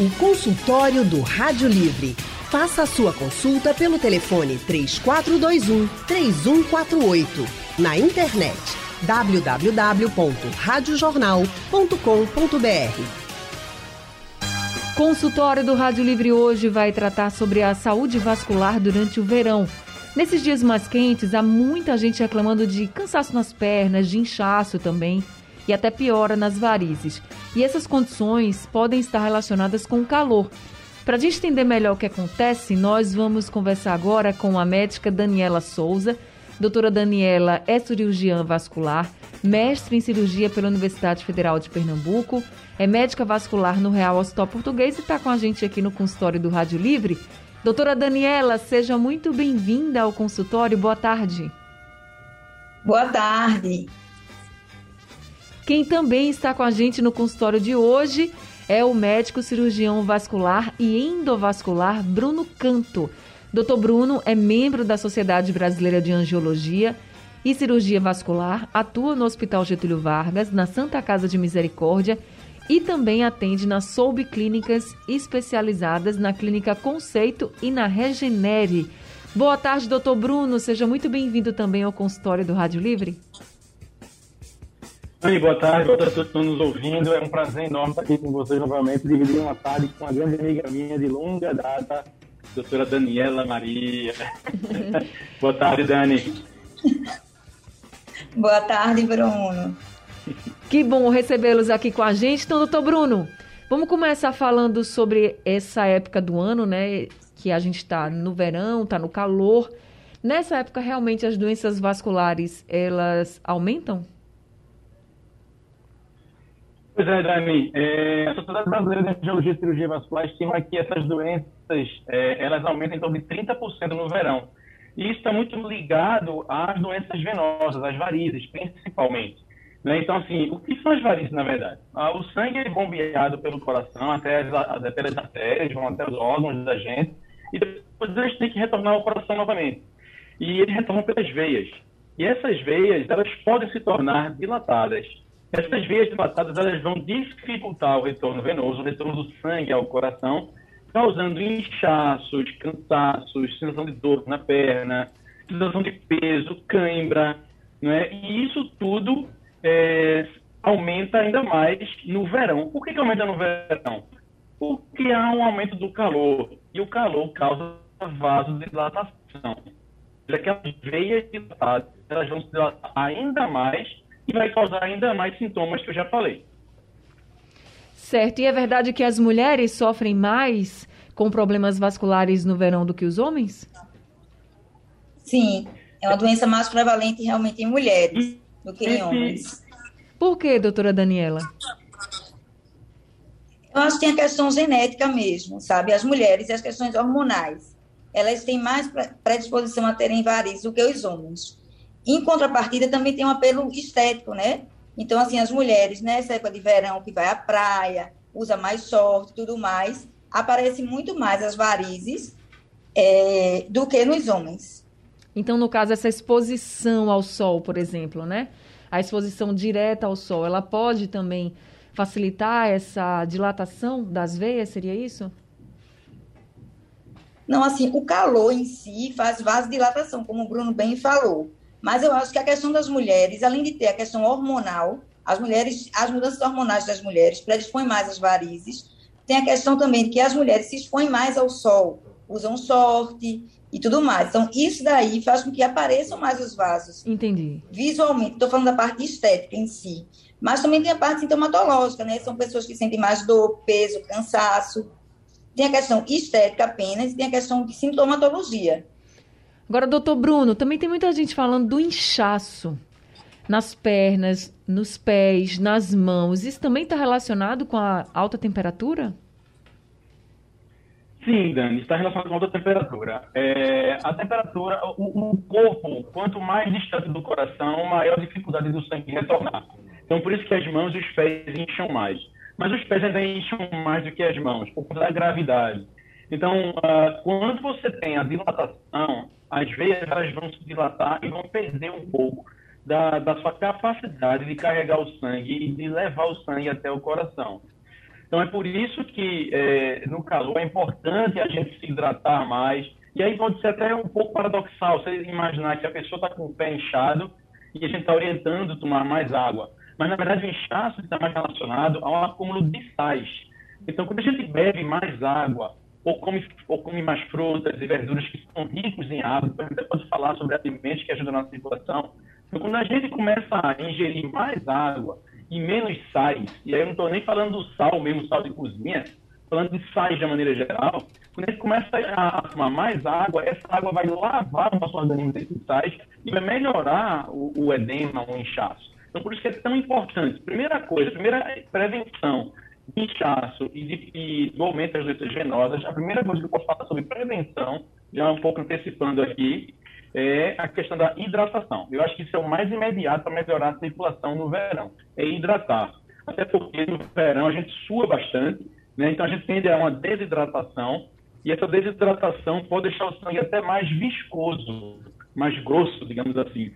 O consultório do Rádio Livre. Faça a sua consulta pelo telefone 3421 3148. Na internet www.radiojornal.com.br. Consultório do Rádio Livre hoje vai tratar sobre a saúde vascular durante o verão. Nesses dias mais quentes, há muita gente reclamando de cansaço nas pernas, de inchaço também e até piora nas varizes. E essas condições podem estar relacionadas com o calor. Para entender melhor o que acontece, nós vamos conversar agora com a médica Daniela Souza. Doutora Daniela é cirurgiã vascular, mestre em cirurgia pela Universidade Federal de Pernambuco, é médica vascular no Real Hospital Português e está com a gente aqui no consultório do Rádio Livre. Doutora Daniela, seja muito bem-vinda ao consultório. Boa tarde. Boa tarde. Quem também está com a gente no consultório de hoje é o médico cirurgião vascular e endovascular Bruno Canto. Dr. Bruno é membro da Sociedade Brasileira de Angiologia e Cirurgia Vascular, atua no Hospital Getúlio Vargas, na Santa Casa de Misericórdia e também atende nas Soub Clínicas especializadas na Clínica Conceito e na Regenere. Boa tarde, doutor Bruno. Seja muito bem-vindo também ao consultório do Rádio Livre. Oi, boa tarde, boa tarde a todos que estão nos ouvindo. É um prazer enorme estar aqui com vocês novamente, dividir uma tarde com uma grande amiga minha de longa data, doutora Daniela Maria. boa tarde, Dani. Boa tarde, Bruno. Que bom recebê-los aqui com a gente. Então, doutor Bruno, vamos começar falando sobre essa época do ano, né? Que a gente está no verão, está no calor. Nessa época, realmente, as doenças vasculares, elas aumentam? Pois é, Dani. É, a Sociedade Brasileira de Angiologia e Cirurgia Vascular estima que essas doenças é, elas aumentam em torno de 30% no verão. E isso está muito ligado às doenças venosas, às varizes, principalmente. Né? Então, assim, o que são as varizes, na verdade? Ah, o sangue é bombeado pelo coração até as, pelas artérias, vão até os órgãos da gente, e depois eles têm que retornar ao coração novamente. E eles retornam pelas veias. E essas veias, elas podem se tornar dilatadas. Essas veias dilatadas elas vão dificultar o retorno venoso, o retorno do sangue ao coração, causando inchaços, cansaços, sensação de dor na perna, sensação de peso, cãibra, é? E isso tudo é, aumenta ainda mais no verão. Por que, que aumenta no verão? Porque há um aumento do calor e o calor causa vasodilatação. Aquelas veias dilatadas elas vão se dilatar ainda mais e vai causar ainda mais sintomas que eu já falei. Certo. E é verdade que as mulheres sofrem mais com problemas vasculares no verão do que os homens? Sim. É uma doença mais prevalente realmente em mulheres do que em homens. Por que, doutora Daniela? Eu acho que tem a questão genética mesmo, sabe? As mulheres e as questões hormonais. Elas têm mais predisposição a terem varizes do que os homens. Em contrapartida, também tem um apelo estético, né? Então, assim, as mulheres, nessa época de verão, que vai à praia, usa mais short e tudo mais, aparece muito mais as varizes é, do que nos homens. Então, no caso, essa exposição ao sol, por exemplo, né? A exposição direta ao sol, ela pode também facilitar essa dilatação das veias, seria isso? Não, assim, o calor em si faz vasodilatação, como o Bruno bem falou. Mas eu acho que a questão das mulheres, além de ter a questão hormonal, as mulheres, as mudanças hormonais das mulheres predispõem mais às varizes. Tem a questão também de que as mulheres se expõem mais ao sol, usam sorte e tudo mais. Então, isso daí faz com que apareçam mais os vasos. Entendi. Visualmente, estou falando da parte estética em si. Mas também tem a parte sintomatológica, né? São pessoas que sentem mais dor, peso, cansaço. Tem a questão estética apenas e tem a questão de sintomatologia. Agora, doutor Bruno, também tem muita gente falando do inchaço nas pernas, nos pés, nas mãos. Isso também está relacionado com a alta temperatura? Sim, Dani, está relacionado com a alta temperatura. É, a temperatura, o, o, corpo, quanto mais distante do coração, maior a dificuldade do sangue retornar. Então, por isso que as mãos e os pés incham mais. Mas os pés ainda incham mais do que as mãos, por conta da gravidade. Então, uh, quando você tem a dilatação, as veias elas vão se dilatar e vão perder um pouco da, da sua capacidade de carregar o sangue e de levar o sangue até o coração. Então é por isso que é, no calor é importante a gente se hidratar mais. E aí pode ser até um pouco paradoxal você imaginar que a pessoa está com o pé inchado e a gente está orientando a tomar mais água. Mas na verdade o inchaço está mais relacionado ao acúmulo de sais. Então quando a gente bebe mais água ou come, ou come mais frutas e verduras que são ricos em água, a gente pode falar sobre alimentos que ajudam na circulação. Então quando a gente começa a ingerir mais água e menos sais, e aí eu não estou nem falando do sal mesmo, sal de cozinha, falando de sais de maneira geral, quando a gente começa a tomar mais água, essa água vai lavar o nosso organismo desses sais e vai melhorar o, o edema, o inchaço. Então, por isso que é tão importante. Primeira coisa, primeira prevenção de inchaço e, de, do aumento das doenças venosas, a primeira coisa que eu posso falar sobre prevenção, já um pouco antecipando aqui, é a questão da hidratação. Eu acho que isso é o mais imediato para melhorar a circulação no verão, é hidratar. Até porque no verão a gente sua bastante, né? então a gente tende a uma desidratação, e essa desidratação pode deixar o sangue até mais viscoso, mais grosso, digamos assim.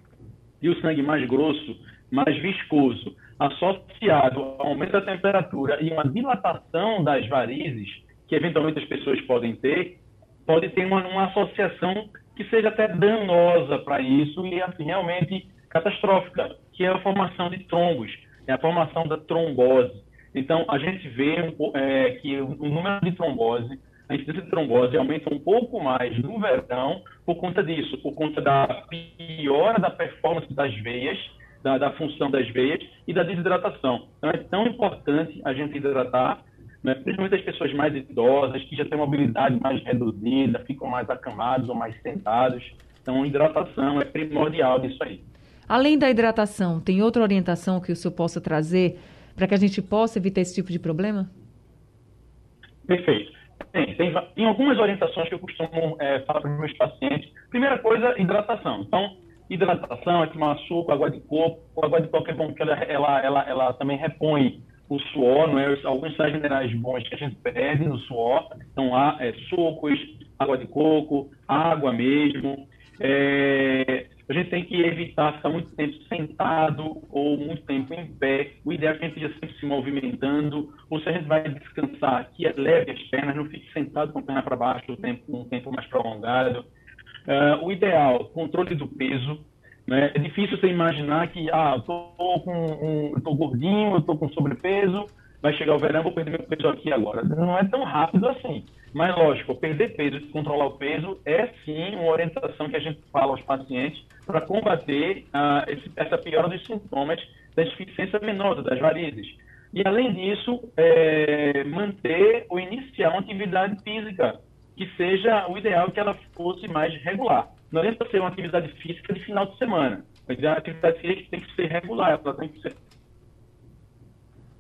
E o sangue mais grosso, mais viscoso, associado ao aumento da temperatura e uma dilatação das varizes, que eventualmente as pessoas podem ter, pode ter uma, uma associação que seja até danosa para isso e assim, realmente catastrófica, que é a formação de trombos, é a formação da trombose. Então, a gente vê é, que o número de trombose, a incidência de trombose aumenta um pouco mais no verão por conta disso, por conta da piora da performance das veias, da, da função das veias e da desidratação. Então, é tão importante a gente hidratar né? principalmente as pessoas mais idosas, que já têm mobilidade mais reduzida, ficam mais acamados ou mais sentados. Então, hidratação é primordial nisso aí. Além da hidratação, tem outra orientação que o senhor possa trazer para que a gente possa evitar esse tipo de problema? Perfeito. Tem, tem, tem algumas orientações que eu costumo é, falar para os meus pacientes. Primeira coisa, hidratação. Então, hidratação é tomar suco, água de coco. Água de coco é bom porque ela, ela, ela, ela também repõe o suor, não é? alguns sais minerais bons que a gente perde no suor, então há é, sucos, água de coco, água mesmo. É, a gente tem que evitar ficar muito tempo sentado ou muito tempo em pé. O ideal é que a gente esteja sempre se movimentando, ou se a gente vai descansar, que leve as pernas, não fique sentado com a perna para baixo um tempo, um tempo mais prolongado. Uh, o ideal, controle do peso, né? É difícil você imaginar que, ah, eu tô, com um, eu tô gordinho, eu tô com sobrepeso, vai chegar o verão, vou perder meu peso aqui agora. Não é tão rápido assim. Mas, lógico, perder peso controlar o peso é sim uma orientação que a gente fala aos pacientes para combater ah, esse, essa piora dos sintomas da insuficiência venosa, das varizes. E, além disso, é, manter ou iniciar uma atividade física que seja o ideal que ela fosse mais regular. Não adianta ser uma atividade física de final de semana. Mas a atividade física tem que ser regular, ela tem que ser.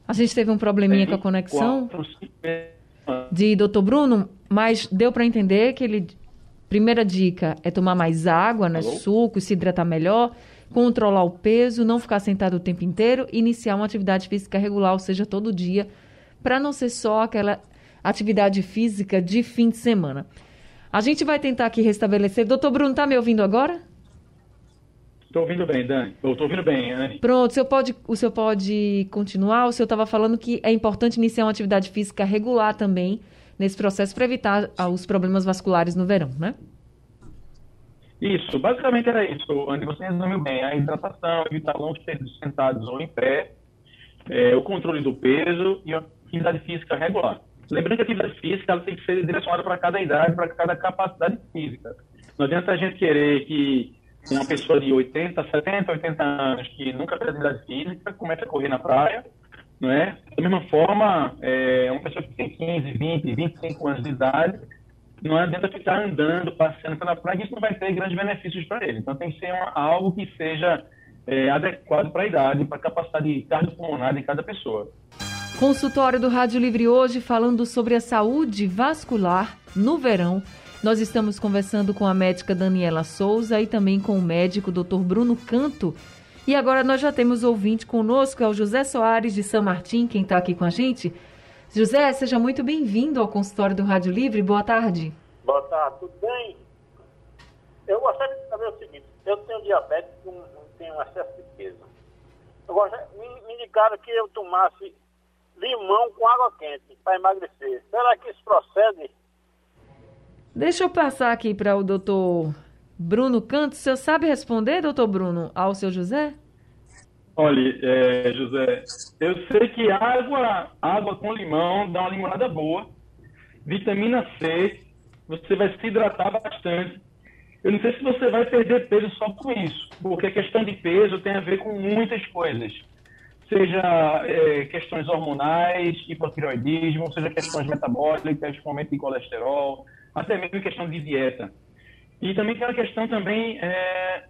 A gente teve um probleminha com a conexão de Dr. Bruno, mas deu para entender que ele. Primeira dica é tomar mais água, né? Suco, se hidratar melhor, controlar o peso, não ficar sentado o tempo inteiro, iniciar uma atividade física regular, ou seja, todo dia, para não ser só aquela atividade física de fim de semana. A gente vai tentar aqui restabelecer. Doutor Bruno, está me ouvindo agora? Estou ouvindo bem, Dani. Estou ouvindo bem, Anne. Pronto, o senhor pode, o senhor pode continuar? O senhor estava falando que é importante iniciar uma atividade física regular também nesse processo para evitar ah, os problemas vasculares no verão, né? Isso, basicamente era isso, Andy. Você resumiu bem. A hidratação, evitar longos períodos sentados ou em pé, é, o controle do peso e a atividade física regular. Lembrando que a atividade física ela tem que ser direcionada para cada idade, para cada capacidade física. Não adianta a gente querer que uma pessoa de 80, 70, 80 anos que nunca fez atividade física comece a correr na praia, não é? Da mesma forma, é, uma pessoa que tem 15, 20, 25 anos de idade, não adianta ficar andando, passeando pela praia, isso não vai ter grandes benefícios para ele. Então tem que ser uma, algo que seja é, adequado para a idade, para a capacidade cardiopulmonar de cada pessoa. Consultório do Rádio Livre hoje falando sobre a saúde vascular no verão. Nós estamos conversando com a médica Daniela Souza e também com o médico Dr. Bruno Canto. E agora nós já temos ouvinte conosco, é o José Soares de São Martim, quem está aqui com a gente. José, seja muito bem-vindo ao consultório do Rádio Livre. Boa tarde. Boa tarde, tudo bem? Eu gostaria de saber o seguinte: eu tenho diabetes e tenho excesso de peso. Eu gostaria, me, me indicaram que eu tomasse com água quente para emagrecer. Será que isso procede? Deixa eu passar aqui para o doutor Bruno Canto. O senhor sabe responder, doutor Bruno, ao seu José? Olha, é, José, eu sei que água, água com limão dá uma limonada boa. Vitamina C, você vai se hidratar bastante. Eu não sei se você vai perder peso só com isso, porque a questão de peso tem a ver com muitas coisas. Seja é, questões hormonais, hipotireoidismo, seja questões metabólicas, aumento de colesterol, até mesmo questão de dieta. E também tem uma questão também é,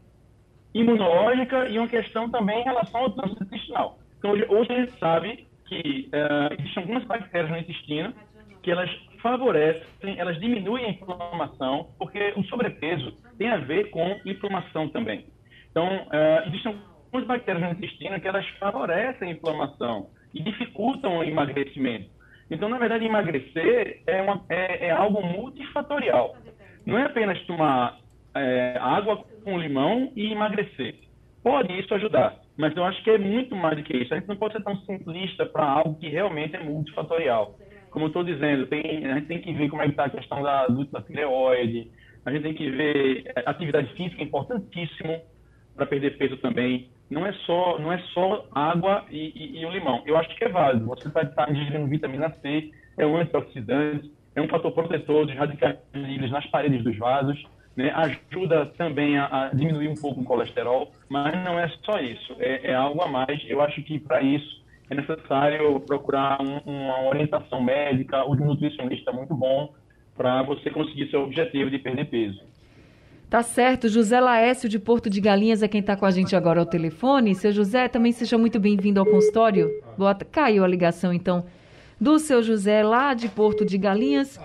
imunológica e uma questão também em relação ao trânsito intestinal. Então, hoje, hoje a gente sabe que uh, existem algumas bactérias no intestino que elas favorecem, elas diminuem a inflamação, porque o sobrepeso tem a ver com inflamação também. Então, uh, existem algumas bactérias no intestino que elas favorecem a inflamação e dificultam o emagrecimento. Então, na verdade, emagrecer é, uma, é, é algo multifatorial. Não é apenas tomar é, água com limão e emagrecer. Pode isso ajudar, mas eu acho que é muito mais do que isso. A gente não pode ser tão simplista para algo que realmente é multifatorial. Como eu estou dizendo, tem, a gente tem que ver como é que está a questão da, da tireoide, a gente tem que ver é, atividade física é importantíssimo para perder peso também. Não é só, não é só água e, e, e o limão. Eu acho que é válido. Você vai estar ingerindo vitamina C, é um antioxidante, é um fator protetor dos radicais livres nas paredes dos vasos né, ajuda também a, a, diminuir um pouco o colesterol, mas não é só isso, é, é algo a mais. Eu acho que para isso é necessário procurar um, uma orientação médica, o nutricionista é muito bom para você conseguir seu objetivo de perder peso. Tá certo, José Laécio de Porto de Galinhas é quem está com a gente agora ao telefone. Seu José, também seja muito bem-vindo ao consultório. Boa, caiu a ligação então do seu José lá de Porto de Galinhas.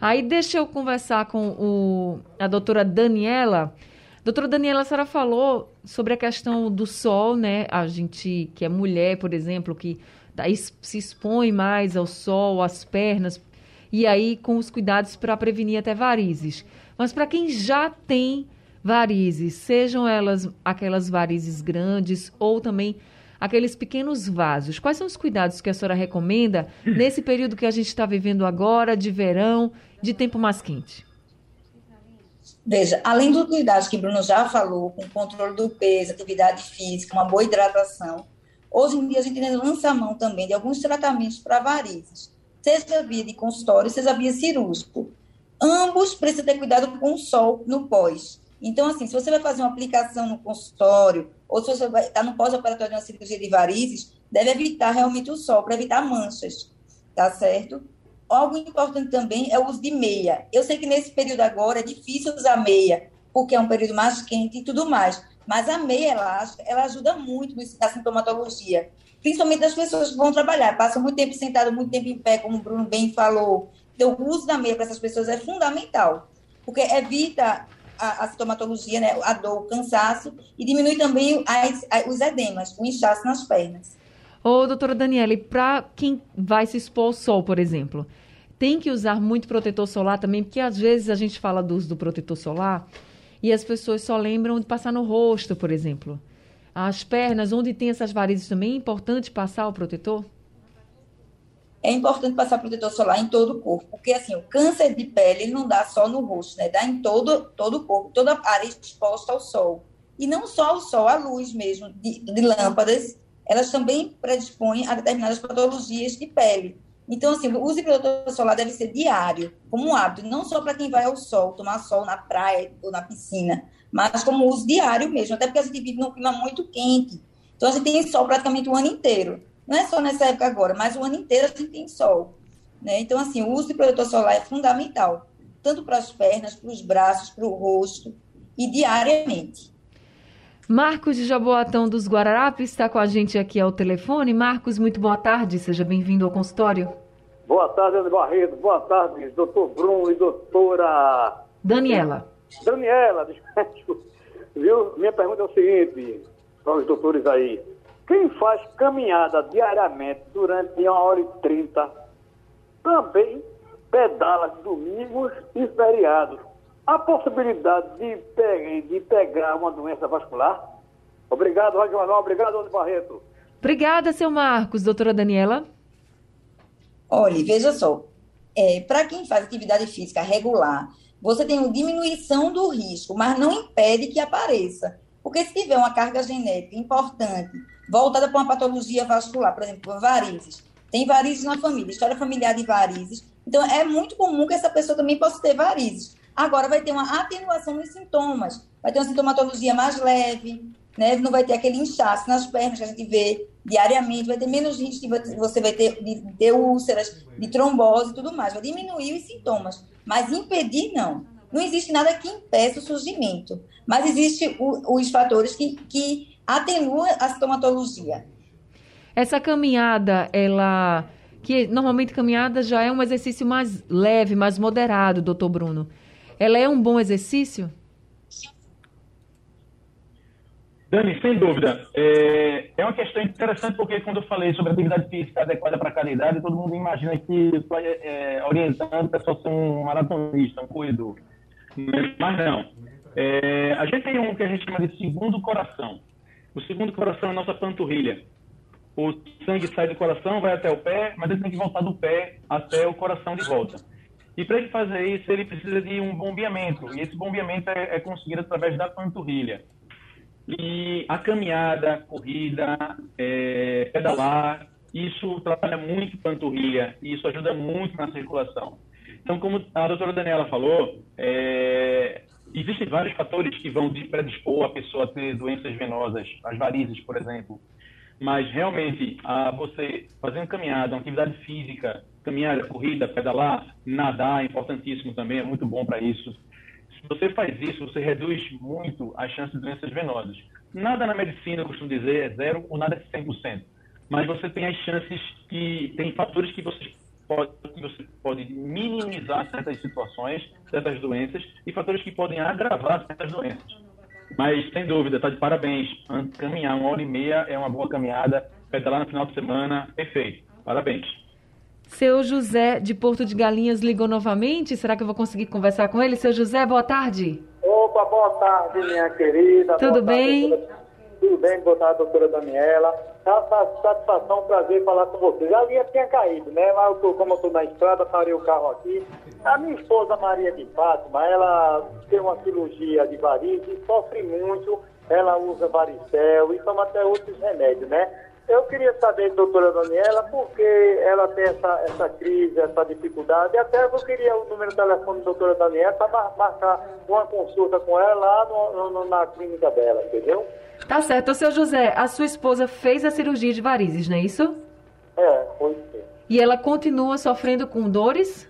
Aí deixa eu conversar com o, a doutora Daniela. Doutora Daniela, a senhora falou sobre a questão do sol, né? A gente que é mulher, por exemplo, que se expõe mais ao sol, às pernas, e aí com os cuidados para prevenir até varizes. Mas para quem já tem varizes, sejam elas aquelas varizes grandes ou também aqueles pequenos vasos. Quais são os cuidados que a senhora recomenda nesse período que a gente está vivendo agora, de verão, de tempo mais quente? Veja, além do cuidado que Bruno já falou, com controle do peso, atividade física, uma boa hidratação, hoje em dia a gente lança a mão também de alguns tratamentos para varizes, seja via de consultório, seja via cirúrgico. Ambos precisam ter cuidado com o sol no pós. Então, assim, se você vai fazer uma aplicação no consultório, ou se você estar no pós-operatório de uma cirurgia de varizes, deve evitar realmente o sol, para evitar manchas, tá certo? Algo importante também é o uso de meia. Eu sei que nesse período agora é difícil usar meia, porque é um período mais quente e tudo mais, mas a meia elástica, ela ajuda muito na sintomatologia, principalmente das pessoas que vão trabalhar, passam muito tempo sentado, muito tempo em pé, como o Bruno bem falou. Então, o uso da meia para essas pessoas é fundamental, porque evita a, a sintomatologia, né, a dor, o cansaço, e diminui também as, os edemas, o inchaço nas pernas. Ô, doutora Daniele, para quem vai se expor ao sol, por exemplo, tem que usar muito protetor solar também, porque às vezes a gente fala do uso do protetor solar e as pessoas só lembram de passar no rosto, por exemplo. As pernas, onde tem essas varizes também, é importante passar o protetor? É importante passar protetor solar em todo o corpo, porque assim, o câncer de pele ele não dá só no rosto, né? Dá em todo, todo o corpo, toda a área exposta ao sol. E não só ao sol, a luz mesmo de, de lâmpadas, elas também predispõem a determinadas patologias de pele. Então, assim, o uso de protetor solar deve ser diário, como um hábito, não só para quem vai ao sol, tomar sol na praia ou na piscina, mas como uso diário mesmo, até porque a gente vive num clima muito quente. Então, a gente tem sol praticamente o ano inteiro. Não é só nessa época agora, mas o ano inteiro a gente tem sol. Né? Então, assim, o uso de protetor solar é fundamental, tanto para as pernas, para os braços, para o rosto, e diariamente. Marcos de Jaboatão dos Guararapes está com a gente aqui ao telefone. Marcos, muito boa tarde, seja bem-vindo ao consultório. Boa tarde, Ana Barreto. Boa tarde, doutor Bruno e doutora... Daniela. Daniela, viu? Minha pergunta é o seguinte, para os doutores aí. Quem faz caminhada diariamente durante uma hora e trinta também pedala domingos e feriados. Há possibilidade de, pegar, de pegar uma doença vascular? Obrigado, Rádio Manuel. Obrigado, Ana Barreto. Obrigada, seu Marcos. Doutora Daniela? Olha, veja só, é, para quem faz atividade física regular, você tem uma diminuição do risco, mas não impede que apareça. Porque se tiver uma carga genética importante, voltada para uma patologia vascular, por exemplo, varizes, tem varizes na família, história familiar de varizes, então é muito comum que essa pessoa também possa ter varizes. Agora vai ter uma atenuação nos sintomas, vai ter uma sintomatologia mais leve, né? não vai ter aquele inchaço nas pernas que a gente vê diariamente, vai ter menos risco de você vai ter de, ter úlceras, de trombose e tudo mais, vai diminuir os sintomas, mas impedir não. Não existe nada que impeça o surgimento, mas existe o, os fatores que, que atenuam a sintomatologia. Essa caminhada, ela que normalmente caminhada já é um exercício mais leve, mais moderado, doutor Bruno. Ela é um bom exercício? Dani, sem dúvida. É, é, uma questão interessante porque quando eu falei sobre atividade física adequada para cada idade, todo mundo imagina que estou é, é, orientando a pessoa a ser um maratonista, um corredor. Mas não. É, a gente tem um que a gente chama de segundo coração. O segundo coração é a nossa panturrilha. O sangue sai do coração, vai até o pé, mas ele tem que voltar do pé até o coração de volta. E para ele fazer isso, ele precisa de um bombeamento. E esse bombeamento é, é conseguido através da panturrilha. E a caminhada, corrida, é, pedalar, isso trabalha muito panturrilha e isso ajuda muito na circulação. Então, como a doutora Daniela falou, é, existem vários fatores que vão predispor a pessoa a ter doenças venosas, as varizes, por exemplo. Mas, realmente, a você fazer uma caminhada, uma atividade física, caminhada, corrida, pedalar, nadar é importantíssimo também, é muito bom para isso se você faz isso, você reduz muito as chances de doenças venosas. Nada na medicina, eu costumo dizer, é zero ou nada é 100%. Mas você tem as chances que... Tem fatores que você pode, que você pode minimizar certas situações, certas doenças, e fatores que podem agravar certas doenças. Mas, sem dúvida, está de parabéns. Caminhar uma hora e meia é uma boa caminhada. Pedalar no final de semana, perfeito. Parabéns. Seu José de Porto de Galinhas ligou novamente. Será que eu vou conseguir conversar com ele? Seu José, boa tarde. Opa, boa tarde, minha querida. Tudo bem? Tarde, Tudo bem, boa tarde, doutora Daniela. Satisfação, prazer falar com você. Já linha tinha caído, né? Mas eu tô, como eu estou na estrada, parei o carro aqui. A minha esposa Maria de Fátima, ela tem uma cirurgia de varizes, sofre muito, ela usa varicel e toma até outros remédios, né? Eu queria saber, doutora Daniela, por que ela tem essa, essa crise, essa dificuldade. Até eu queria o número de telefone da doutora Daniela para marcar uma consulta com ela lá no, no, na clínica dela, entendeu? Tá certo. O seu José, a sua esposa fez a cirurgia de varizes, não é isso? É, foi sim. E ela continua sofrendo com dores?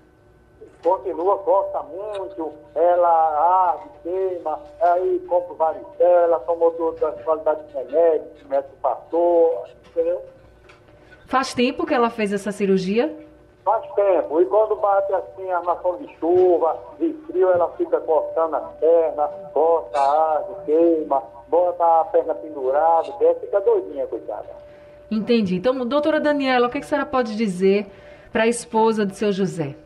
continua, gosta muito, ela arde, queima, aí compra varicela, tomou toda a qualidade de remédio, o médico passou, entendeu? Faz tempo que ela fez essa cirurgia? Faz tempo. E quando bate assim a armação de chuva, de frio, ela fica cortando as pernas, corta, arde, queima, bota a perna pendurada, desce, fica doidinha, coitada. Entendi. Então, doutora Daniela, o que a senhora pode dizer para a esposa do seu José?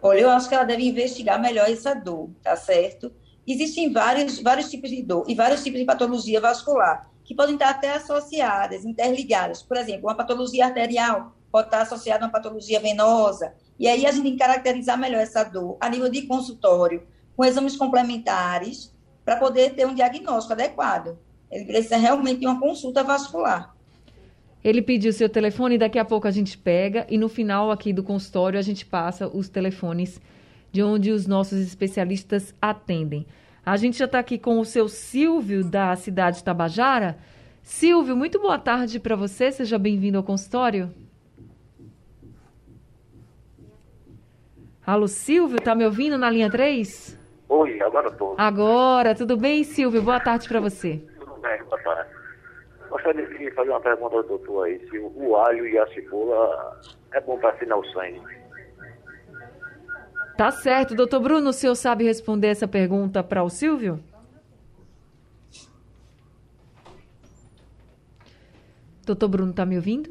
Olha, eu acho que ela deve investigar melhor essa dor, tá certo? Existem vários, vários tipos de dor e vários tipos de patologia vascular que podem estar até associadas, interligadas. Por exemplo, uma patologia arterial pode estar associada a uma patologia venosa. E aí a gente tem que caracterizar melhor essa dor a nível de consultório, com exames complementares, para poder ter um diagnóstico adequado. Ele precisa realmente de uma consulta vascular. Ele pediu seu telefone, daqui a pouco a gente pega e no final aqui do consultório a gente passa os telefones de onde os nossos especialistas atendem. A gente já está aqui com o seu Silvio, da cidade de Tabajara. Silvio, muito boa tarde para você, seja bem-vindo ao consultório. Alô, Silvio, tá me ouvindo na linha 3? Oi, agora estou. Agora, tudo bem, Silvio? Boa tarde para você. Tudo bem, boa tarde. Gostaria de fazer uma pergunta ao doutor aí, se o alho e a cebola é bom para afinar o sangue. Tá certo. Doutor Bruno, o senhor sabe responder essa pergunta para o Silvio? Doutor Bruno, tá me ouvindo?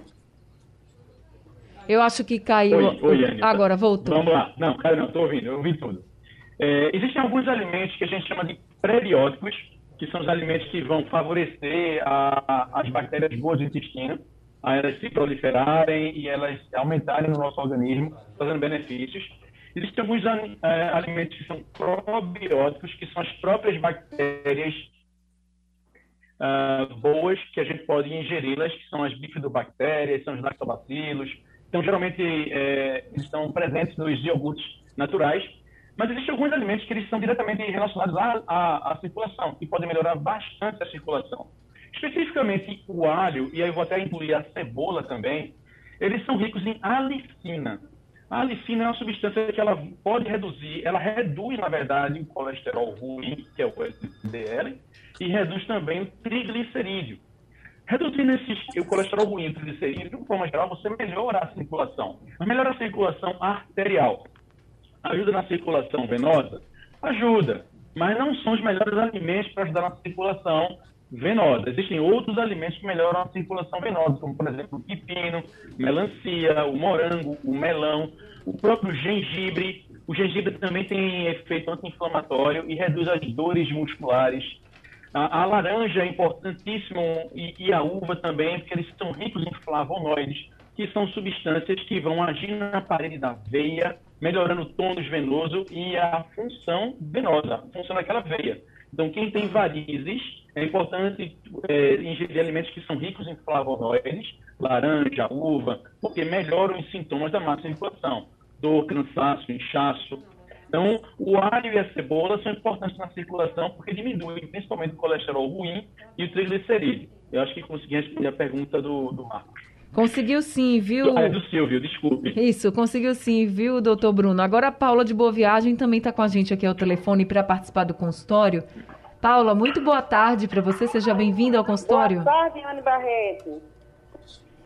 Eu acho que caiu. Oi, oi Agora, voltou. Vamos lá. Não, cara, não, estou ouvindo, eu ouvi tudo. É, existem alguns alimentos que a gente chama de prebióticos, que são os alimentos que vão favorecer a, as bactérias boas do intestino. a elas se proliferarem e elas aumentarem no nosso organismo, fazendo benefícios. Existem alguns é, alimentos que são probióticos, que são as próprias bactérias uh, boas que a gente pode ingeri-las, que são as bifidobactérias, são os lactobacilos. Então, geralmente, é, estão presentes nos iogurtes naturais, mas existem alguns alimentos que eles são diretamente relacionados à, à, à circulação, que podem melhorar bastante a circulação. Especificamente o alho, e aí eu vou até incluir a cebola também, eles são ricos em alicina. A alicina é uma substância que ela pode reduzir, ela reduz, na verdade, o colesterol ruim, que é o LDL, e reduz também o triglicerídeo. Reduzindo esses, o colesterol ruim e o triglicerídeo, de uma forma geral, você melhora a circulação. Melhora a circulação arterial. Ajuda na circulação venosa? Ajuda. Mas não são os melhores alimentos para ajudar na circulação venosa. Existem outros alimentos que melhoram a circulação venosa, como, por exemplo, o pepino, melancia, o morango, o melão, o próprio gengibre. O gengibre também tem efeito anti-inflamatório e reduz as dores musculares a, a laranja é importantíssimo e, e, a uva também, porque eles são ricos em flavonoides, que são substâncias que vão agir na parede da veia, melhorando o tônus venoso e a função venosa, a função daquela veia. Então, quem tem varizes, é importante é, ingerir alimentos que são ricos em flavonoides, laranja, uva, porque melhoram os sintomas da má circulação, dor, cansaço, inchaço, então, o alho e a cebola são importantes na circulação porque diminuem principalmente o colesterol ruim e o triglicerídeo. Eu acho que consegui responder a pergunta do, do Marcos. Conseguiu sim, viu? Ah, é do Silvio, desculpe. Isso, conseguiu sim, viu, doutor Bruno? Agora a Paula de Boa Viagem também está com a gente aqui ao telefone para participar do consultório. Paula, muito boa tarde para você, seja bem-vinda ao consultório. Boa tarde, Anne Barreto.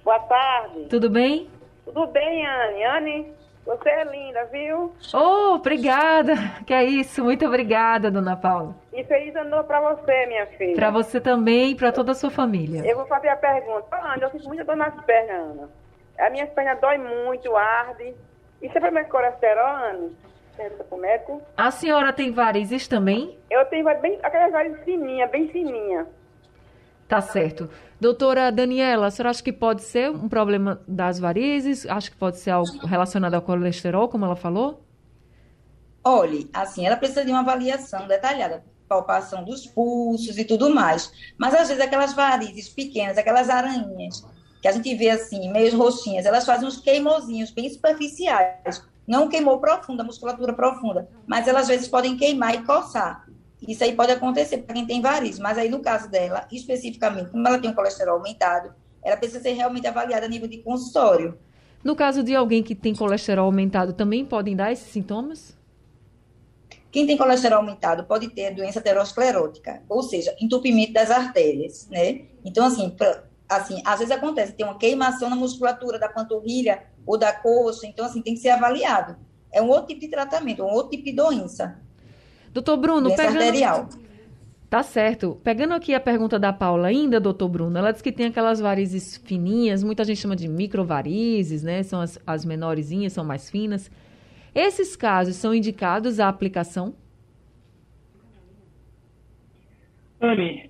Boa tarde. Tudo bem? Tudo bem, Anne. Anne, você é linda, viu? Oh, obrigada. Que é isso. Muito obrigada, dona Paula. E feliz ano novo pra você, minha filha. Pra você também e pra toda a sua família. Eu vou fazer a pergunta. Ana, eu sinto muita dor nas pernas, Ana. As minhas pernas dói muito, arde. Isso é problema de colesterol, Ana? médico. A senhora tem varizes também? Eu tenho bem, aquelas varizes fininhas, bem fininhas. Tá certo. Doutora Daniela, a senhora acha que pode ser um problema das varizes? Acha que pode ser algo relacionado ao colesterol, como ela falou? Olhe, assim, ela precisa de uma avaliação detalhada, palpação dos pulsos e tudo mais. Mas às vezes aquelas varizes pequenas, aquelas aranhas, que a gente vê assim, meio roxinhas, elas fazem uns queimozinhos bem superficiais. Não queimou profunda, musculatura profunda, mas elas às vezes podem queimar e coçar. Isso aí pode acontecer para quem tem varizes, mas aí no caso dela, especificamente, como ela tem um colesterol aumentado, ela precisa ser realmente avaliada a nível de consultório. No caso de alguém que tem colesterol aumentado, também podem dar esses sintomas? Quem tem colesterol aumentado pode ter doença aterosclerótica, ou seja, entupimento das artérias, né? Então, assim, pra, assim, às vezes acontece, tem uma queimação na musculatura da panturrilha ou da coxa, então, assim, tem que ser avaliado. É um outro tipo de tratamento, um outro tipo de doença. Doutor Bruno, Doença pegando... arterial. Tá certo. Pegando aqui a pergunta da Paula ainda, doutor Bruno, ela diz que tem aquelas varizes fininhas, muita gente chama de microvarizes, né? São as, as menorzinhas, são mais finas. Esses casos são indicados à aplicação? Anne,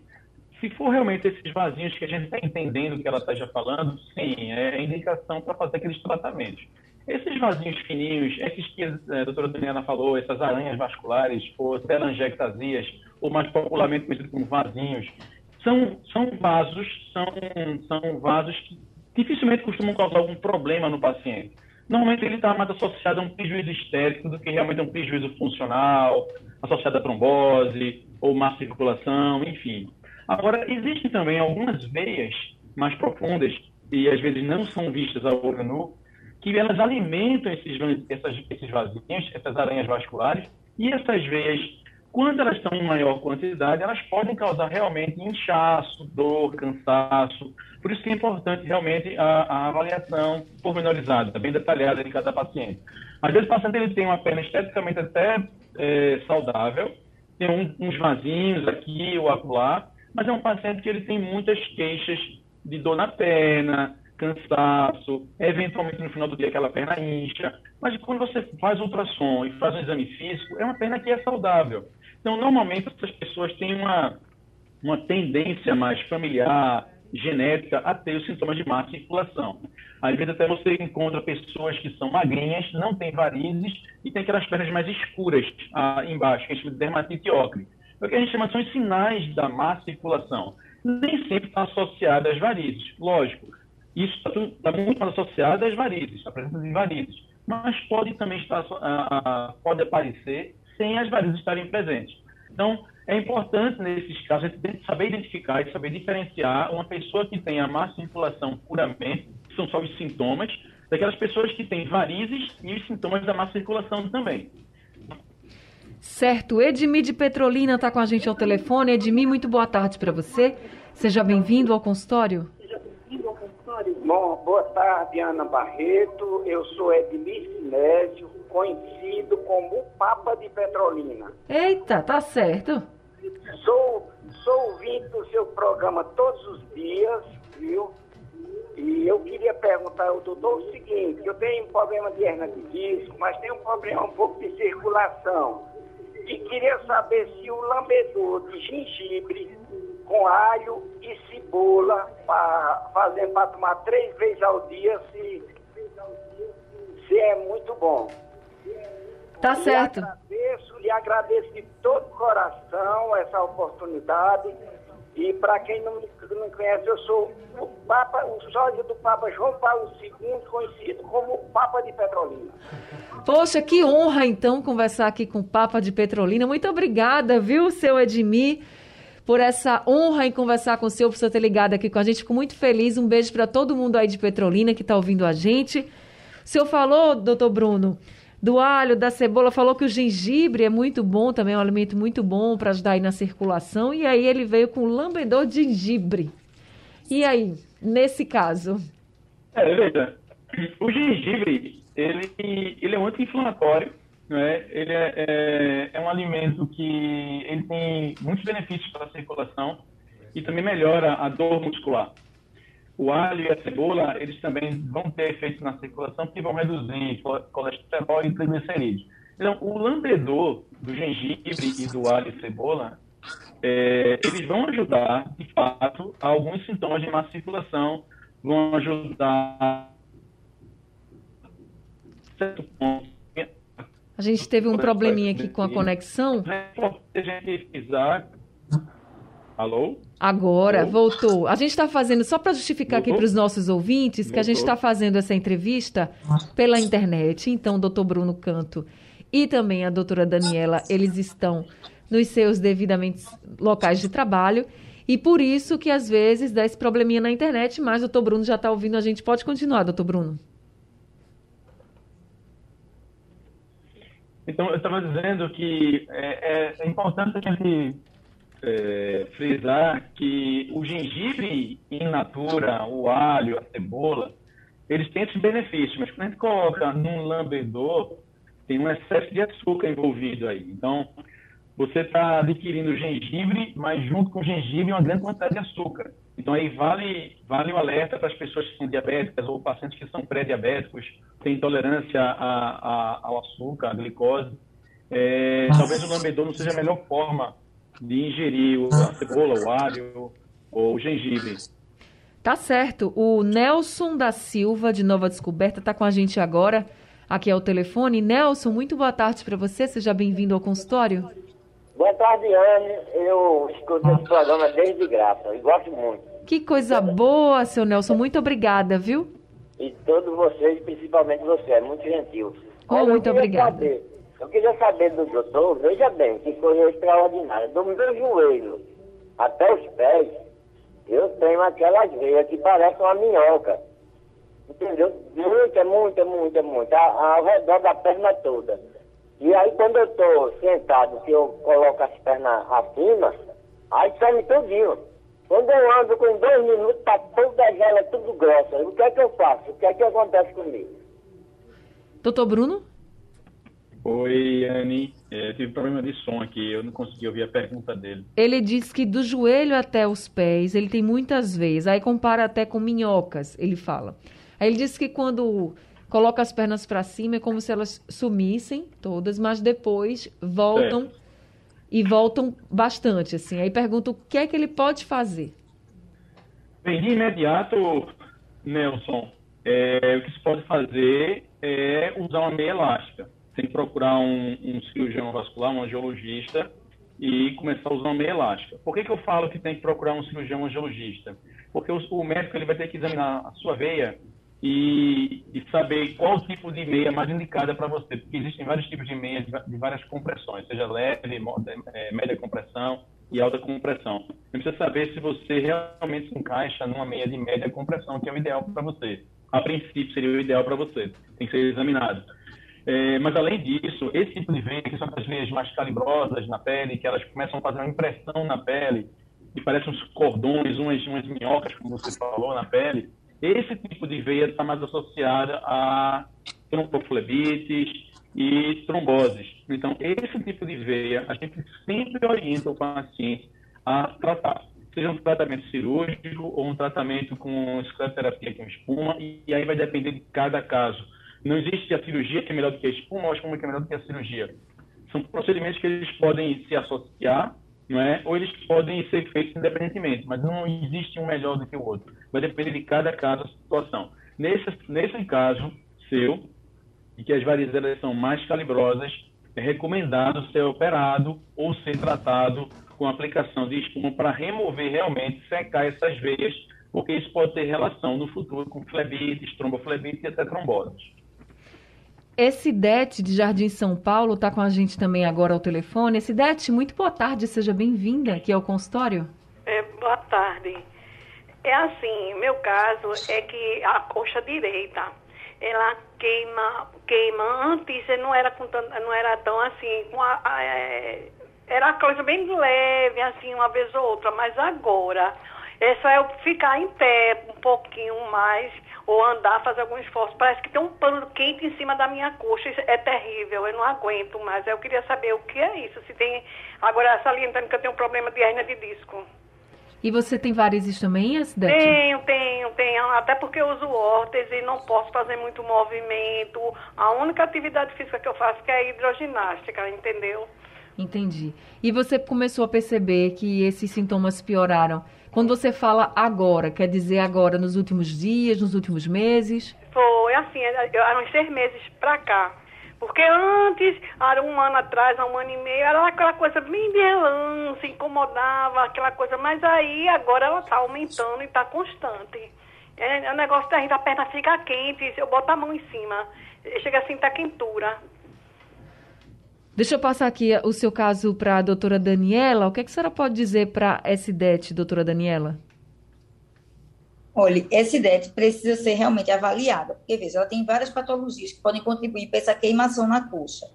se for realmente esses vasinhos que a gente está entendendo que ela está já falando, sim, é indicação para fazer aqueles tratamentos. Esses vasinhos fininhos, esses que a doutora Daniela falou, essas aranhas vasculares, ou telangiectasias, ou mais popularmente conhecidos como vasinhos, são, são vasos, são, são vasos que dificilmente costumam causar algum problema no paciente. Normalmente ele está mais associado a um prejuízo estético do que realmente a um prejuízo funcional, associado a trombose ou má circulação, enfim. Agora, existem também algumas veias mais profundas, e às vezes não são vistas ao olho nu, que elas alimentam esses, essas, esses vasinhos, essas aranhas vasculares, e essas veias, quando elas estão em maior quantidade, elas podem causar realmente inchaço, dor, cansaço. Por isso que é importante realmente a, a avaliação pormenorizada, bem detalhada de cada paciente. Às vezes o paciente ele tem uma perna esteticamente até é, saudável, tem um, uns vasinhos aqui ou acolá, mas é um paciente que ele tem muitas queixas de dor na perna, cansaço, eventualmente no final do dia aquela perna incha. Mas quando você faz ultrassom e faz um exame físico, é uma perna que é saudável. Então, normalmente, essas pessoas têm uma, uma tendência mais familiar, genética a ter os sintomas de má circulação. Às vezes até você encontra pessoas que são magrinhas, não têm varizes e tem aquelas pernas mais escuras ah, embaixo, que a gente chama de dermatite ocre. O que a gente chama são os sinais da má circulação. Nem sempre está associado às varizes, lógico. Isso está tá muito associado às varizes, à presença de varizes. Mas pode também estar, pode aparecer sem as varizes estarem presentes. Então, é importante, nesses casos, a gente saber identificar e saber diferenciar uma pessoa que tem a má circulação puramente, que são só os sintomas, daquelas pessoas que têm varizes e os sintomas da má circulação também. Certo. Edmir de Petrolina está com a gente ao telefone. Edmir, muito boa tarde para você. Seja bem-vindo ao consultório. Bom, boa tarde, Ana Barreto. Eu sou Edmir Sinésio, conhecido como o Papa de Petrolina. Eita, tá certo. Sou, sou ouvinte do seu programa todos os dias, viu? E eu queria perguntar ao doutor o seguinte, eu tenho um problema de hernia de disco, mas tenho um problema um pouco de circulação. E queria saber se o lambedor de gengibre com alho e cebola, para fazer para tomar três vezes ao dia, se, se é muito bom. Tá lhe certo. Agradeço, lhe agradeço de todo o coração essa oportunidade. E para quem não me não conhece, eu sou o Papa, o sócio do Papa João Paulo II, conhecido como Papa de Petrolina. Poxa, que honra então conversar aqui com o Papa de Petrolina. Muito obrigada, viu, seu Edmir, por essa honra em conversar com o senhor, por você ter ligado aqui com a gente. Fico muito feliz. Um beijo para todo mundo aí de Petrolina que está ouvindo a gente. O senhor falou, doutor Bruno, do alho, da cebola, falou que o gengibre é muito bom também, é um alimento muito bom para ajudar aí na circulação. E aí ele veio com lambedor de gengibre. E aí, nesse caso? É, veja, o gengibre, ele, ele é um anti-inflamatório, né? ele é, é, é um alimento que ele tem muitos benefícios para a circulação e também melhora a dor muscular. O alho e a cebola, eles também vão ter efeito na circulação porque vão reduzir colesterol e triglicerídeos. Então, o lambedor do gengibre e do alho e cebola, é, eles vão ajudar, de fato, a alguns sintomas de má circulação, vão ajudar certo ponto. A gente teve um probleminha aqui com a conexão. Alô? Agora, Alô? voltou. A gente está fazendo, só para justificar aqui Voltou? para os nossos ouvintes, que a gente Voltou? está fazendo essa entrevista pela internet. Então, o doutor Bruno Canto e também a doutora Daniela, eles estão nos seus devidamente locais de trabalho. E por isso que às vezes dá esse probleminha na internet, mas o doutor Bruno já está ouvindo a gente. Pode continuar, doutor Bruno. Então, eu estava dizendo que é, é- é importante a gente é, frisar que o gengibre in natura, o alho, a cebola, eles têm esses benefícios, mas quando a gente coloca num lambedor, tem um excesso de açúcar envolvido aí. Então, você está adquirindo gengibre, mas junto com o gengibre uma grande quantidade de açúcar. Então, aí vale, vale o alerta para as pessoas que são diabéticas ou pacientes que são pré-diabéticos, têm intolerância a- a- ao açúcar, à glicose. É, talvez o lambedor não seja a melhor forma de ingerir o- a cebola, o alho ou o gengibre. Tá certo. O Nelson da Silva, de Nova Descoberta, está com a gente agora, aqui ao telefone. Nelson, muito boa tarde para você. Seja bem-vindo ao consultório. Boa tarde, Anne. Eu escuto esse programa desde graça e gosto muito. Que coisa boa, seu Nelson. Muito obrigada, viu? E todos vocês, principalmente você, é muito gentil. Oh, Mas muito obrigada. saber- eu queria saber do doutor, veja bem, que coisa extraordinária. Do meu joelho até os pés, eu tenho aquelas veias que parecem uma minhoca. Entendeu? Muita, muita, muita, muita. a- Ao redor da perna toda. E aí quando eu tô sentado, que eu coloco as pernas acima, aí some tudinho. Quando eu ando com dois minutos, tá toda ela tudo grossa. O que é que eu faço? O que é que acontece comigo? Doutor Bruno? Oi, Anne. É, tive problema de som aqui, eu não consegui ouvir a pergunta dele. Ele diz que do joelho até os pés, ele tem muitas veias. Aí compara até com minhocas, ele fala. Aí ele diz que quando coloca as pernas para cima é como se elas sumissem todas, mas depois voltam e voltam bastante, assim. Aí pergunta o que é que ele pode fazer. Bem, de imediato, Nelson, é, o que se pode fazer é usar uma meia elástica. Tem que procurar um, um cirurgião vascular, um angiologista, e começar a usar uma meia elástica. Por que, que eu falo que tem que procurar um cirurgião angiologista? Porque o, o médico ele vai ter que examinar a sua veia e, e, saber qual tipo de meia mais indicada para você, porque existem vários tipos de meia de, várias compressões, seja leve, é, média compressão e alta compressão. Você precisa saber se você realmente se encaixa numa meia de média compressão, que é o ideal para você. A princípio seria o ideal para você, tem que ser examinado. É, mas além disso, esse tipo de veia, que são as veias mais calibrosas na pele, que elas começam a fazer uma impressão na pele, e parecem uns cordões, umas, umas minhocas, como você falou, na pele, esse tipo de veia está mais associada a tromboflebites e tromboses. Então, esse tipo de veia, a gente sempre orienta o paciente a tratar, seja um tratamento cirúrgico ou um tratamento com escleroterapia com espuma, e, aí vai depender de cada caso. Não existe a cirurgia que é melhor do que a espuma ou a espuma que é melhor do que a cirurgia. São procedimentos que eles podem se associar é? Ou eles podem ser feitos independentemente, mas não existe um melhor do que o outro. Vai depender de cada caso, situação. Nesse, nesse caso seu, em que as varizelas são mais calibrosas, é recomendado ser operado ou ser tratado com aplicação de espuma para remover realmente, secar essas veias, porque isso pode ter relação no futuro com flebites, tromboflebites e até tromboses. Det de Jardim São Paulo está com a gente também agora ao telefone. Det, muito boa tarde, seja bem-vinda aqui ao consultório. É, boa tarde. É assim, meu caso é que a coxa direita, ela queima, queima. Antes não era, com tanto, não era tão assim, é, era coisa bem leve, assim, uma vez ou outra, mas agora, é só eu ficar em pé um pouquinho mais ou andar, fazer algum esforço. Parece que tem um pano quente em cima da minha coxa. Isso é terrível, eu não aguento mais. Eu queria saber o que é isso. Se tem. Agora, salientando que eu tenho um problema de hernia de disco. E você tem varizes também, Acidete? Tenho, tenho, tenho. Até porque eu uso órtese e não posso fazer muito movimento. A única atividade física que eu faço é a hidroginástica, entendeu? Entendi. E você começou a perceber que esses sintomas pioraram quando você fala agora, quer dizer agora nos últimos dias, nos últimos meses? Foi assim, eram uns seis meses pra cá. Porque antes, era um ano atrás, um ano e meio, era aquela coisa bem de relance, incomodava, aquela coisa. Mas aí, agora ela tá aumentando e tá constante. É, é um negócio da gente, a perna fica quente, eu boto a mão em cima, chega assim, tá quentura. Deixa eu passar aqui o seu caso para a doutora Daniela. O que, é que a senhora pode dizer para essa SDET, doutora Daniela? Olha, essa SDET precisa ser realmente avaliada, porque, veja, ela tem várias patologias que podem contribuir para essa queimação na coxa.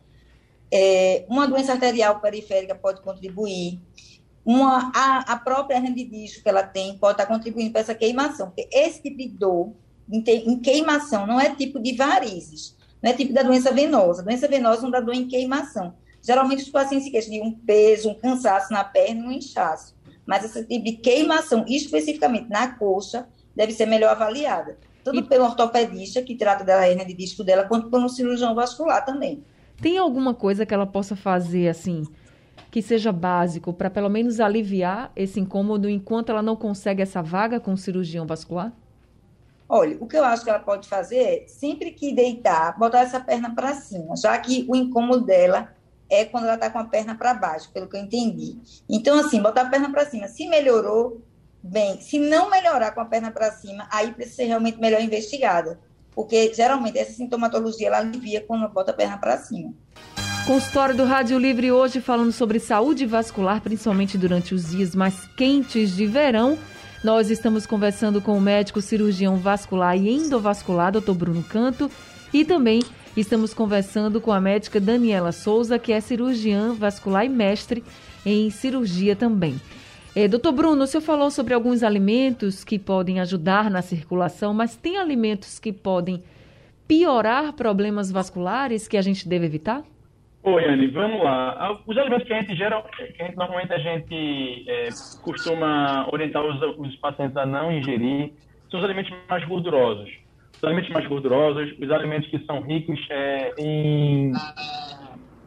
É, uma doença arterial periférica pode contribuir, uma, a, a própria hernia de que ela tem pode estar contribuindo para essa queimação, porque esse tipo de dor em, em queimação não é tipo de varizes, não é tipo da doença venosa. Doença venosa não dá dor em queimação. Geralmente os pacientes se queixam de um peso, um cansaço na perna e um inchaço. Mas esse tipo de queimação, especificamente na coxa, deve ser melhor avaliada. Tanto e... pelo ortopedista, que trata da hernia de disco dela, quanto pelo cirurgião vascular também. Tem alguma coisa que ela possa fazer, assim, que seja básico, para pelo menos aliviar esse incômodo enquanto ela não consegue essa vaga com o cirurgião vascular? Olha, o que eu acho que ela pode fazer é, sempre que deitar, botar essa perna para cima, já que o incômodo dela é quando ela está com a perna para baixo, pelo que eu entendi. Então, assim, botar a perna para cima. Se melhorou, bem. Se não melhorar com a perna para cima, aí precisa ser realmente melhor investigada. Porque, geralmente, essa sintomatologia, ela alivia quando bota a perna para cima. Consultório do Rádio Livre hoje falando sobre saúde vascular, principalmente durante os dias mais quentes de verão. Nós estamos conversando com o médico cirurgião vascular e endovascular, Dr. Bruno Canto, e também estamos conversando com a médica Daniela Souza, que é cirurgiã vascular e mestre em cirurgia também. É, doutor Bruno, o senhor falou sobre alguns alimentos que podem ajudar na circulação, mas tem alimentos que podem piorar problemas vasculares que a gente deve evitar? Oi, Anne, vamos lá. Os alimentos que a gente gera, que a gente, normalmente a gente é, costuma orientar os, os, pacientes a não ingerir, são os alimentos mais gordurosos. Os alimentos mais gordurosos, os alimentos que são ricos é, em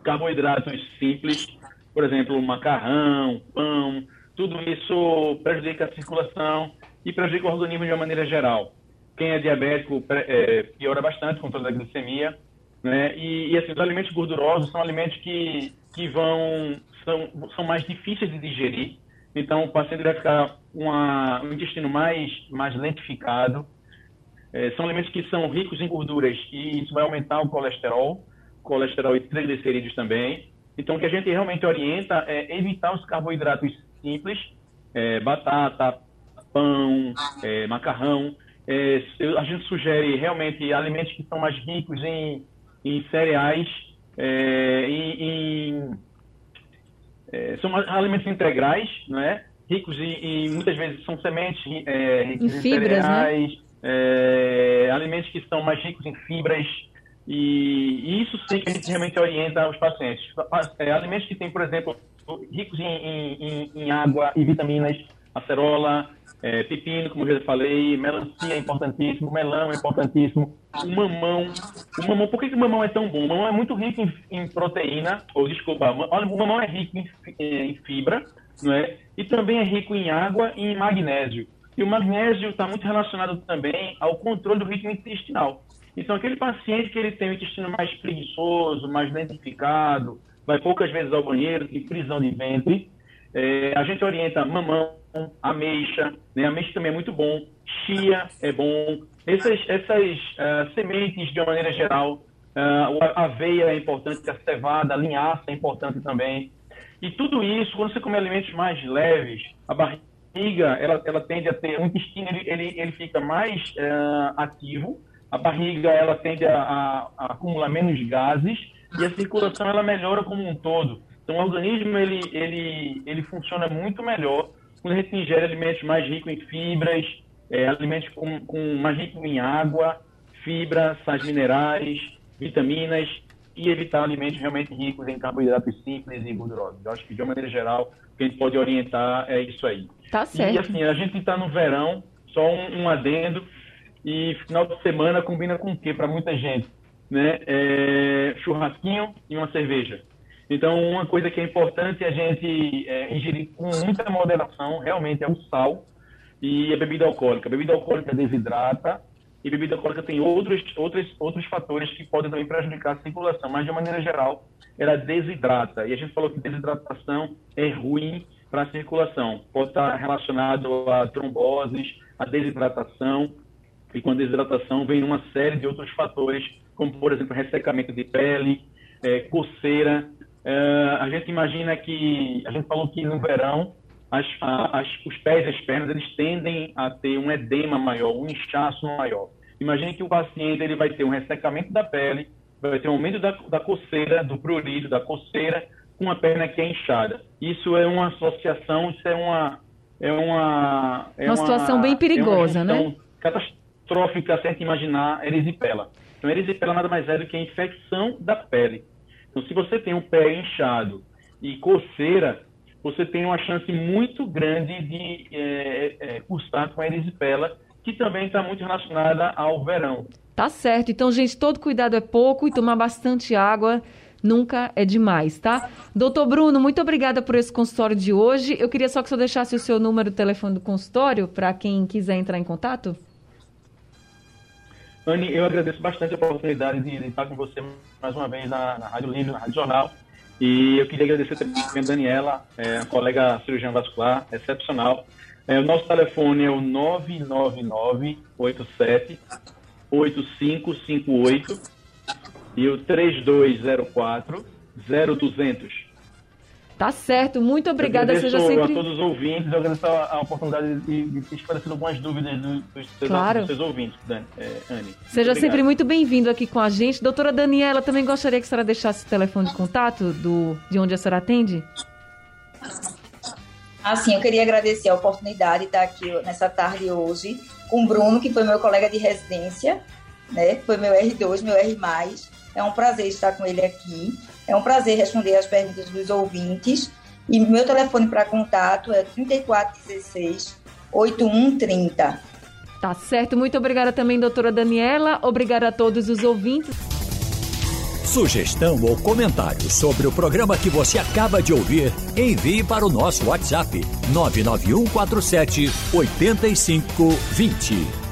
carboidratos simples, por exemplo, macarrão, pão, tudo isso prejudica a circulação e prejudica o organismo de uma maneira geral. Quem é diabético é, piora bastante o controle da glicemia, né? E, e, assim, os alimentos gordurosos são alimentos que, que vão são, são mais difíceis de digerir. Então, o paciente vai ficar uma, um intestino mais mais lentificado. É, são alimentos que são ricos em gorduras e isso vai aumentar o colesterol, colesterol e triglicerídeos também. Então, o que a gente realmente orienta é evitar os carboidratos simples, é, batata, pão, é, macarrão. É, a gente sugere realmente alimentos que são mais ricos em, em cereais, é, em, em é, são alimentos integrais, não é? Ricos em, em muitas vezes são sementes é, ricas em, em fibras, né? cereais, né? alimentos que são mais ricos em fibras, e, isso sim que a gente realmente orienta os pacientes. É, alimentos que têm, por exemplo, ricos em, em, em água e vitaminas, acerola, é, pepino, como eu já falei, melancia é importantíssimo, melão é importantíssimo, o mamão. O mamão, por que, que o mamão é tão bom? O mamão é muito rico em, em proteína, ou desculpa, o mamão é rico em, em, fibra, não é? E também é rico em água e em magnésio. E o magnésio está muito relacionado também ao controle do ritmo intestinal. Então, aquele paciente que ele tem o intestino mais preguiçoso, mais lentificado, vai poucas vezes ao banheiro, tem prisão de ventre, é, a gente orienta mamão, ameixa, né? ameixa também é muito bom, chia é bom, essas, essas uh, sementes de uma maneira geral, uh, a aveia é importante, a cevada, a linhaça é importante também. E tudo isso, quando você come alimentos mais leves, a barriga ela, ela tende a ter, o intestino ele, ele, ele fica mais uh, ativo, a barriga ela tende a, a, a, acumular menos gases e a circulação ela melhora como um todo. Então o organismo ele, ele, ele funciona muito melhor quando a gente ingere alimentos mais ricos em fibras, é, alimentos com, com mais ricos em água, fibra, sais minerais, vitaminas e evitar alimentos realmente ricos em carboidratos simples e gordurosos. Eu acho que de uma maneira geral o que a gente pode orientar é isso aí. Tá certo. E assim, a gente está no verão, só um, um adendo e final de semana combina com o quê para muita gente? Né? É, churrasquinho e uma cerveja. Então, uma coisa que é importante a gente é, ingerir com muita moderação realmente é o sal e a bebida alcoólica. A bebida alcoólica desidrata e bebida alcoólica tem outros, outros, outros fatores que podem também prejudicar a circulação, mas de maneira geral, ela desidrata. E a gente falou que desidratação é ruim para a circulação. Pode estar relacionado a tromboses, a desidratação, e com a desidratação vem uma série de outros fatores, como, por exemplo, ressecamento de pele, é, coceira. É, a gente imagina que, a gente falou que no verão, as, as, os pés e as pernas, eles tendem a ter um edema maior, um inchaço maior. Imagine que o paciente ele vai ter um ressecamento da pele, vai ter um aumento da, da coceira, do prurido, da coceira, com a perna que é inchada. Isso é uma associação, isso é uma... É uma, é uma situação bem perigosa, é né? catastrófica se a gente imaginar erisipela. Então, erisipela nada mais é do que a infecção da pele. Então, se você tem um pé inchado e coceira, você tem uma chance muito grande de é, é, cursar com a erisipela, que também está muito relacionada ao verão. Tá certo. Então, gente, todo cuidado é pouco e tomar bastante água nunca é demais, tá? Doutor Bruno, muito obrigada por esse consultório de hoje. Eu queria só que senhor deixasse o seu número de telefone do consultório para quem quiser entrar em contato. Anne, eu agradeço bastante a oportunidade de, de estar com você mais uma vez na, na Rádio Livre, na Rádio Jornal. E eu queria agradecer também a Daniela, é, a colega cirurgiã vascular, excepcional. É, o nosso telefone é o 999-87 8558 e o 3204 0200. Tá certo, muito obrigada. Seja sempre... a todos os ouvintes, eu agradeço a, a oportunidade de, de esclarecer algumas dúvidas dos, seus, claro. dos seus ouvintes, Dani, é, Anne. Seja sempre muito bem-vindo aqui com a gente. Doutora Daniela, também gostaria que a senhora deixasse o telefone de contato do, de onde a senhora atende? Assim, eu queria agradecer a oportunidade de estar aqui nessa tarde hoje com o Bruno, que foi meu colega de residência, né? Foi meu R2, meu R+. É um prazer estar com ele aqui. É um prazer responder as perguntas dos ouvintes. E meu telefone para contato é 3416 8130. Tá certo. Muito obrigada também, doutora Daniela. Obrigada a todos os ouvintes. Sugestão ou comentário sobre o programa que você acaba de ouvir, envie para o nosso WhatsApp 99147 8520.